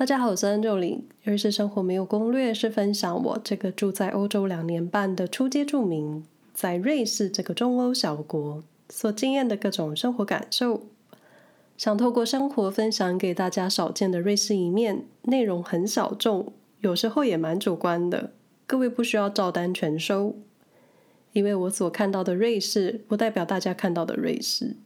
大家好，我是 Angeline。瑞士生活没有攻略，是分享我这个住在欧洲两年半的初阶住民，在瑞士这个中欧小国所经验的各种生活感受。想透过生活分享给大家少见的瑞士一面，内容很小众，有时候也蛮主观的，各位不需要照单全收，因为我所看到的瑞士，不代表大家看到的瑞士。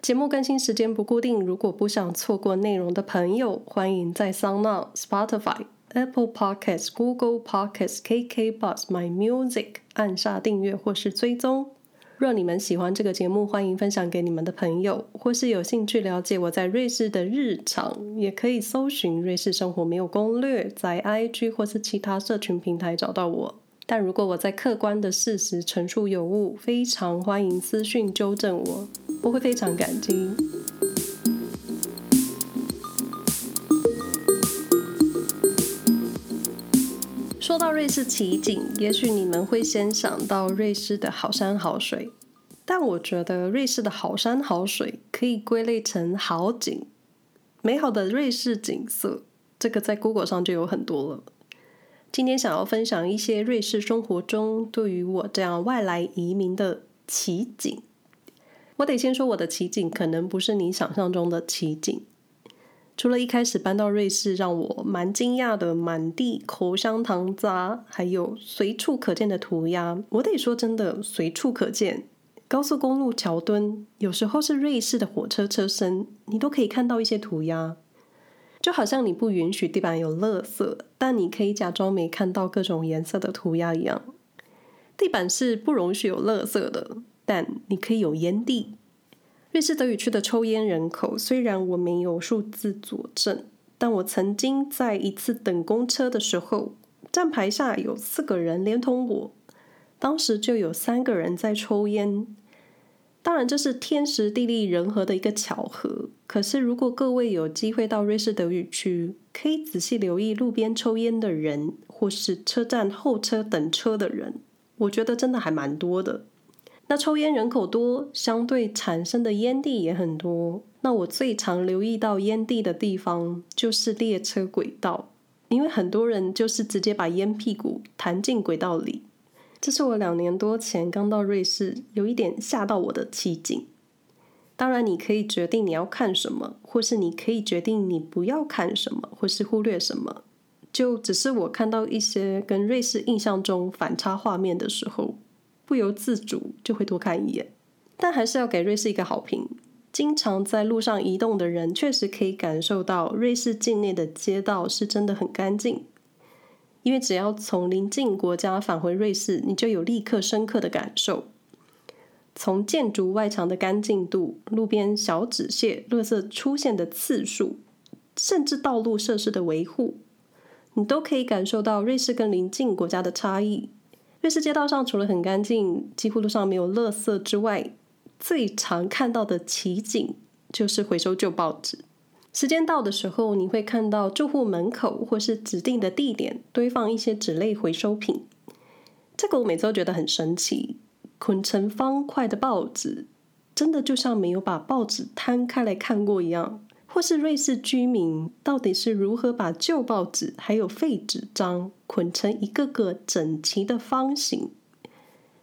节目更新时间不固定，如果不想错过内容的朋友，欢迎在 s o u n、Spotify、Apple Podcasts、Google Podcasts、KKBox、My Music 按下订阅或是追踪。若你们喜欢这个节目，欢迎分享给你们的朋友，或是有兴趣了解我在瑞士的日常，也可以搜寻“瑞士生活没有攻略”，在 IG 或是其他社群平台找到我。但如果我在客观的事实陈述有误，非常欢迎私讯纠正我，我会非常感激。说到瑞士奇景，也许你们会先想到瑞士的好山好水，但我觉得瑞士的好山好水可以归类成好景，美好的瑞士景色，这个在 Google 上就有很多了。今天想要分享一些瑞士生活中对于我这样外来移民的奇景。我得先说我的奇景可能不是你想象中的奇景。除了一开始搬到瑞士让我蛮惊讶的满地口香糖渣，还有随处可见的涂鸦，我得说真的随处可见。高速公路桥墩，有时候是瑞士的火车车身，你都可以看到一些涂鸦。就好像你不允许地板有垃圾，但你可以假装没看到各种颜色的涂鸦一样。地板是不容许有垃圾的，但你可以有烟蒂。瑞士德语区的抽烟人口，虽然我没有数字佐证，但我曾经在一次等公车的时候，站牌下有四个人，连同我，当时就有三个人在抽烟。当然，这是天时地利人和的一个巧合。可是，如果各位有机会到瑞士德语区，可以仔细留意路边抽烟的人，或是车站候车等车的人，我觉得真的还蛮多的。那抽烟人口多，相对产生的烟蒂也很多。那我最常留意到烟蒂的地方，就是列车轨道，因为很多人就是直接把烟屁股弹进轨道里。这是我两年多前刚到瑞士，有一点吓到我的奇景。当然，你可以决定你要看什么，或是你可以决定你不要看什么，或是忽略什么。就只是我看到一些跟瑞士印象中反差画面的时候，不由自主就会多看一眼。但还是要给瑞士一个好评。经常在路上移动的人，确实可以感受到瑞士境内的街道是真的很干净。因为只要从邻近国家返回瑞士，你就有立刻深刻的感受。从建筑外墙的干净度、路边小纸屑、垃圾出现的次数，甚至道路设施的维护，你都可以感受到瑞士跟邻近国家的差异。瑞士街道上除了很干净，几乎路上没有垃圾之外，最常看到的奇景就是回收旧报纸。时间到的时候，你会看到住户门口或是指定的地点堆放一些纸类回收品。这个我每次都觉得很神奇，捆成方块的报纸，真的就像没有把报纸摊开来看过一样。或是瑞士居民到底是如何把旧报纸还有废纸张捆成一个个整齐的方形？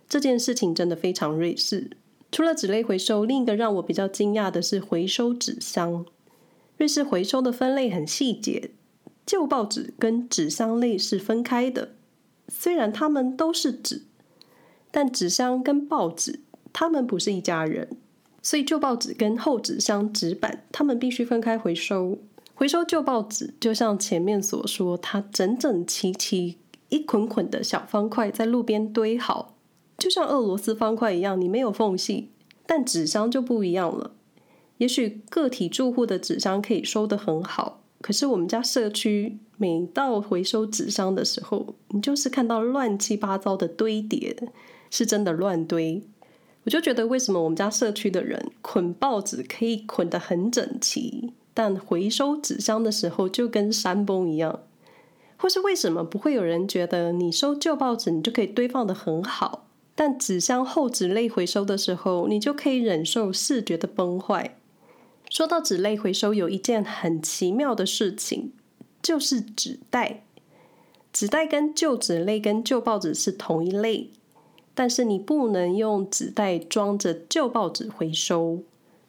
这件事情真的非常瑞士。除了纸类回收，另一个让我比较惊讶的是回收纸箱。瑞士回收的分类很细节，旧报纸跟纸箱类是分开的。虽然它们都是纸，但纸箱跟报纸它们不是一家人，所以旧报纸跟厚纸箱纸板它们必须分开回收。回收旧报纸就像前面所说，它整整齐齐一捆捆的小方块在路边堆好，就像俄罗斯方块一样，你没有缝隙。但纸箱就不一样了。也许个体住户的纸箱可以收得很好，可是我们家社区每到回收纸箱的时候，你就是看到乱七八糟的堆叠，是真的乱堆。我就觉得，为什么我们家社区的人捆报纸可以捆得很整齐，但回收纸箱的时候就跟山崩一样？或是为什么不会有人觉得你收旧报纸，你就可以堆放得很好，但纸箱厚纸类回收的时候，你就可以忍受视觉的崩坏？说到纸类回收，有一件很奇妙的事情，就是纸袋。纸袋跟旧纸类跟旧报纸是同一类，但是你不能用纸袋装着旧报纸回收。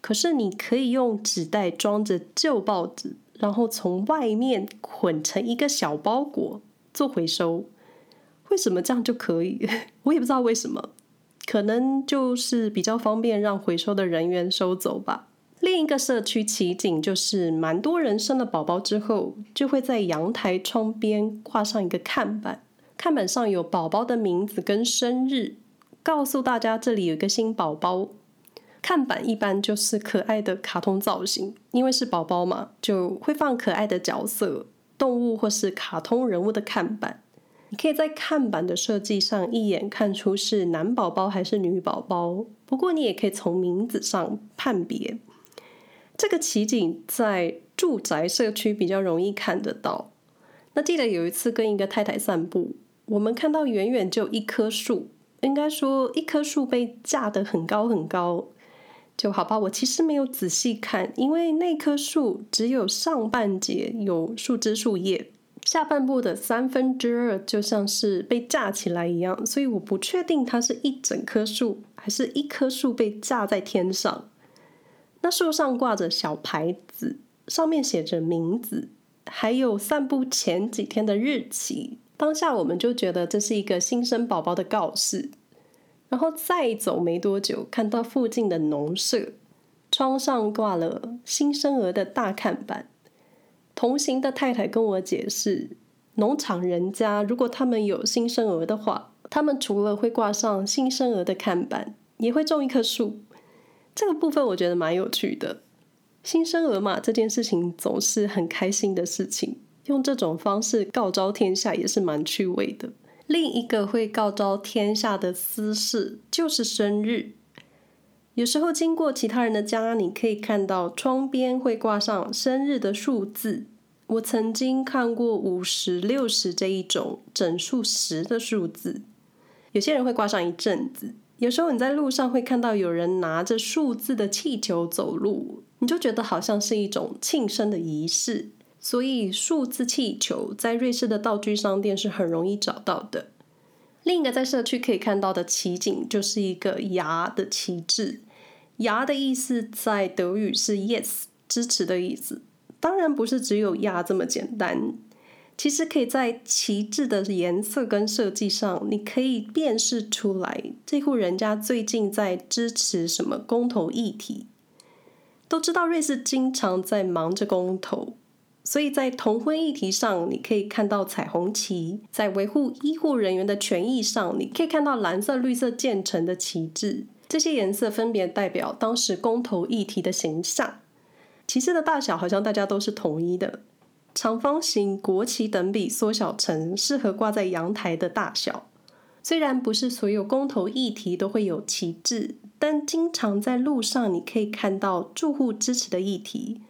可是你可以用纸袋装着旧报纸，然后从外面捆成一个小包裹做回收。为什么这样就可以？我也不知道为什么，可能就是比较方便让回收的人员收走吧。另一个社区奇景就是，蛮多人生了宝宝之后，就会在阳台窗边挂上一个看板，看板上有宝宝的名字跟生日，告诉大家这里有一个新宝宝。看板一般就是可爱的卡通造型，因为是宝宝嘛，就会放可爱的角色、动物或是卡通人物的看板。你可以在看板的设计上一眼看出是男宝宝还是女宝宝，不过你也可以从名字上判别。这个奇景在住宅社区比较容易看得到。那记得有一次跟一个太太散步，我们看到远远就一棵树，应该说一棵树被架得很高很高。就好吧，我其实没有仔细看，因为那棵树只有上半截有树枝树叶，下半部的三分之二就像是被架起来一样，所以我不确定它是一整棵树，还是一棵树被架在天上。那树上挂着小牌子，上面写着名字，还有散步前几天的日期。当下我们就觉得这是一个新生宝宝的告示。然后再走没多久，看到附近的农舍，窗上挂了新生儿的大看板。同行的太太跟我解释，农场人家如果他们有新生儿的话，他们除了会挂上新生儿的看板，也会种一棵树。这个部分我觉得蛮有趣的，新生儿嘛，这件事情总是很开心的事情，用这种方式告昭天下也是蛮趣味的。另一个会告昭天下的私事就是生日，有时候经过其他人的家，你可以看到窗边会挂上生日的数字。我曾经看过五十六十这一种整数十的数字，有些人会挂上一阵子。有时候你在路上会看到有人拿着数字的气球走路，你就觉得好像是一种庆生的仪式。所以数字气球在瑞士的道具商店是很容易找到的。另一个在社区可以看到的奇景就是一个“牙”的旗帜，“牙”的意思在德语是 “yes”，支持的意思。当然不是只有“牙”这么简单。其实可以在旗帜的颜色跟设计上，你可以辨识出来这户人家最近在支持什么公投议题。都知道瑞士经常在忙着公投，所以在同婚议题上，你可以看到彩虹旗；在维护医护人员的权益上，你可以看到蓝色、绿色渐成的旗帜。这些颜色分别代表当时公投议题的形象。旗帜的大小好像大家都是统一的。长方形国旗等比缩小成适合挂在阳台的大小。虽然不是所有公投议题都会有旗帜，但经常在路上你可以看到住户支持的议题，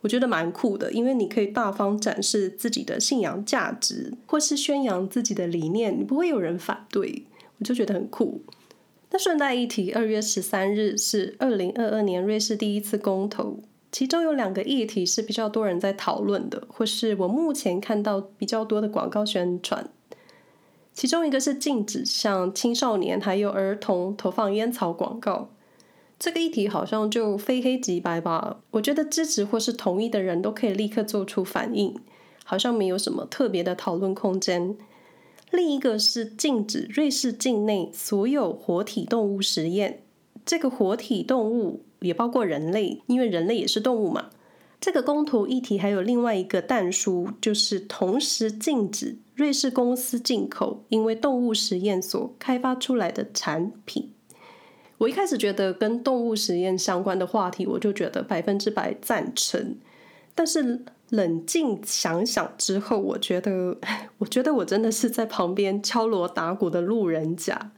我觉得蛮酷的，因为你可以大方展示自己的信仰价值，或是宣扬自己的理念，你不会有人反对，我就觉得很酷。那顺带一提，二月十三日是二零二二年瑞士第一次公投。其中有两个议题是比较多人在讨论的，或是我目前看到比较多的广告宣传。其中一个是禁止向青少年还有儿童投放烟草广告。这个议题好像就非黑即白吧？我觉得支持或是同意的人都可以立刻做出反应，好像没有什么特别的讨论空间。另一个是禁止瑞士境内所有活体动物实验。这个活体动物。也包括人类，因为人类也是动物嘛。这个公投议题还有另外一个但书，就是同时禁止瑞士公司进口因为动物实验所开发出来的产品。我一开始觉得跟动物实验相关的话题，我就觉得百分之百赞成。但是冷静想想之后，我觉得，我觉得我真的是在旁边敲锣打鼓的路人甲。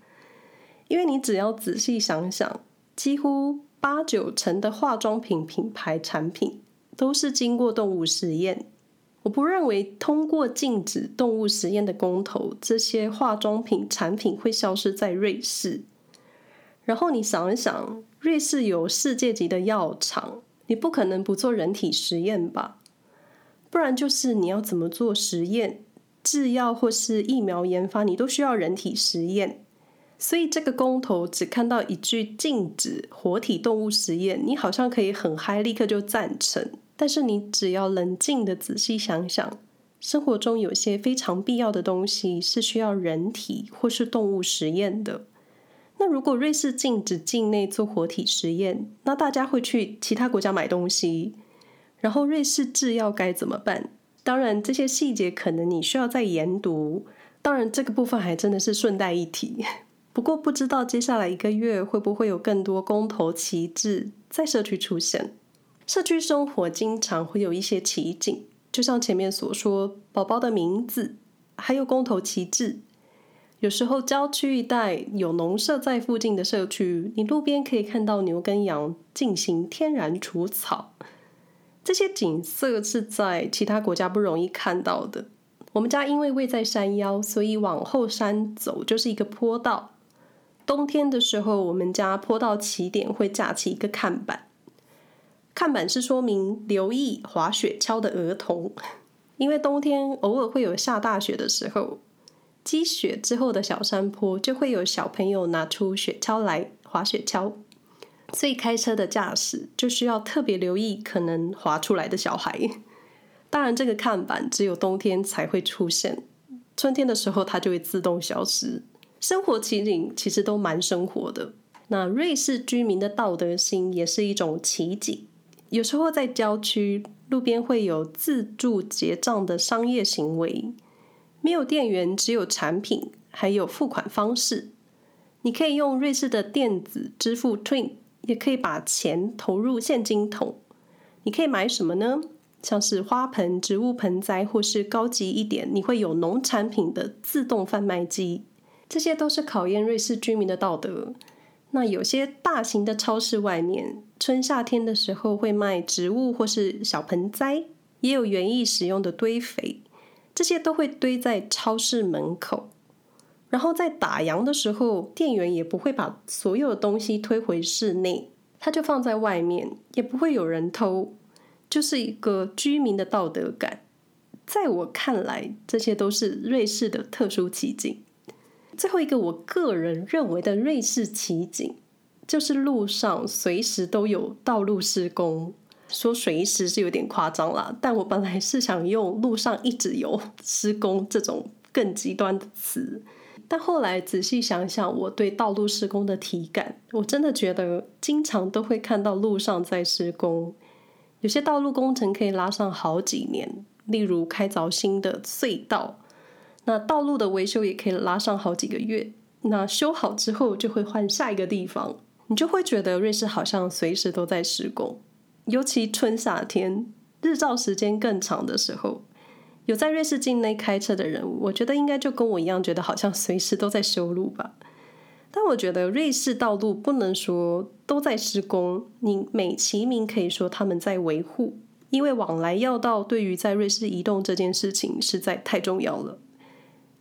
因为你只要仔细想想，几乎。八九成的化妆品品牌产品都是经过动物实验。我不认为通过禁止动物实验的公投，这些化妆品产品会消失在瑞士。然后你想一想，瑞士有世界级的药厂，你不可能不做人体实验吧？不然就是你要怎么做实验，制药或是疫苗研发，你都需要人体实验。所以这个公投只看到一句禁止活体动物实验，你好像可以很嗨，立刻就赞成。但是你只要冷静的仔细想想，生活中有些非常必要的东西是需要人体或是动物实验的。那如果瑞士禁止境内做活体实验，那大家会去其他国家买东西，然后瑞士制药该怎么办？当然这些细节可能你需要再研读。当然这个部分还真的是顺带一提。不过不知道接下来一个月会不会有更多公投旗帜在社区出现。社区生活经常会有一些奇景，就像前面所说，宝宝的名字，还有公投旗帜。有时候郊区一带有农舍在附近的社区，你路边可以看到牛跟羊进行天然除草。这些景色是在其他国家不容易看到的。我们家因为位在山腰，所以往后山走就是一个坡道。冬天的时候，我们家坡道起点会架起一个看板，看板是说明留意滑雪橇的儿童，因为冬天偶尔会有下大雪的时候，积雪之后的小山坡就会有小朋友拿出雪橇来滑雪橇，所以开车的驾驶就需要特别留意可能滑出来的小孩。当然，这个看板只有冬天才会出现，春天的时候它就会自动消失。生活奇景其实都蛮生活的。那瑞士居民的道德心也是一种奇景。有时候在郊区路边会有自助结账的商业行为，没有店员，只有产品，还有付款方式。你可以用瑞士的电子支付 TWIN，也可以把钱投入现金筒。你可以买什么呢？像是花盆、植物盆栽，或是高级一点，你会有农产品的自动贩卖机。这些都是考验瑞士居民的道德。那有些大型的超市外面，春夏天的时候会卖植物或是小盆栽，也有园艺使用的堆肥，这些都会堆在超市门口。然后在打烊的时候，店员也不会把所有的东西推回室内，他就放在外面，也不会有人偷，就是一个居民的道德感。在我看来，这些都是瑞士的特殊奇景。最后一个我个人认为的瑞士奇景，就是路上随时都有道路施工。说随时是有点夸张啦，但我本来是想用路上一直有施工这种更极端的词，但后来仔细想想，我对道路施工的体感，我真的觉得经常都会看到路上在施工，有些道路工程可以拉上好几年，例如开凿新的隧道。那道路的维修也可以拉上好几个月，那修好之后就会换下一个地方，你就会觉得瑞士好像随时都在施工。尤其春夏天日照时间更长的时候，有在瑞士境内开车的人，我觉得应该就跟我一样，觉得好像随时都在修路吧。但我觉得瑞士道路不能说都在施工，你美其名可以说他们在维护，因为往来要道对于在瑞士移动这件事情实在太重要了。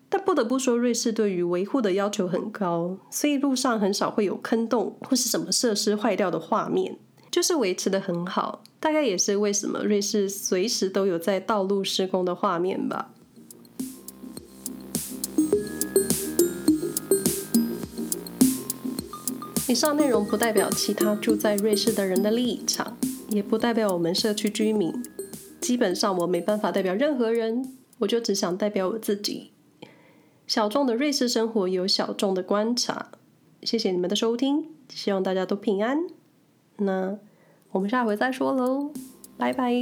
但不得不说，瑞士对于维护的要求很高，所以路上很少会有坑洞或是什么设施坏掉的画面，就是维持得很好。大概也是为什么瑞士随时都有在道路施工的画面吧。以上内容不代表其他住在瑞士的人的立场，也不代表我们社区居民。基本上我没办法代表任何人，我就只想代表我自己。小众的瑞士生活有小众的观察，谢谢你们的收听，希望大家都平安。那我们下回再说喽，拜拜。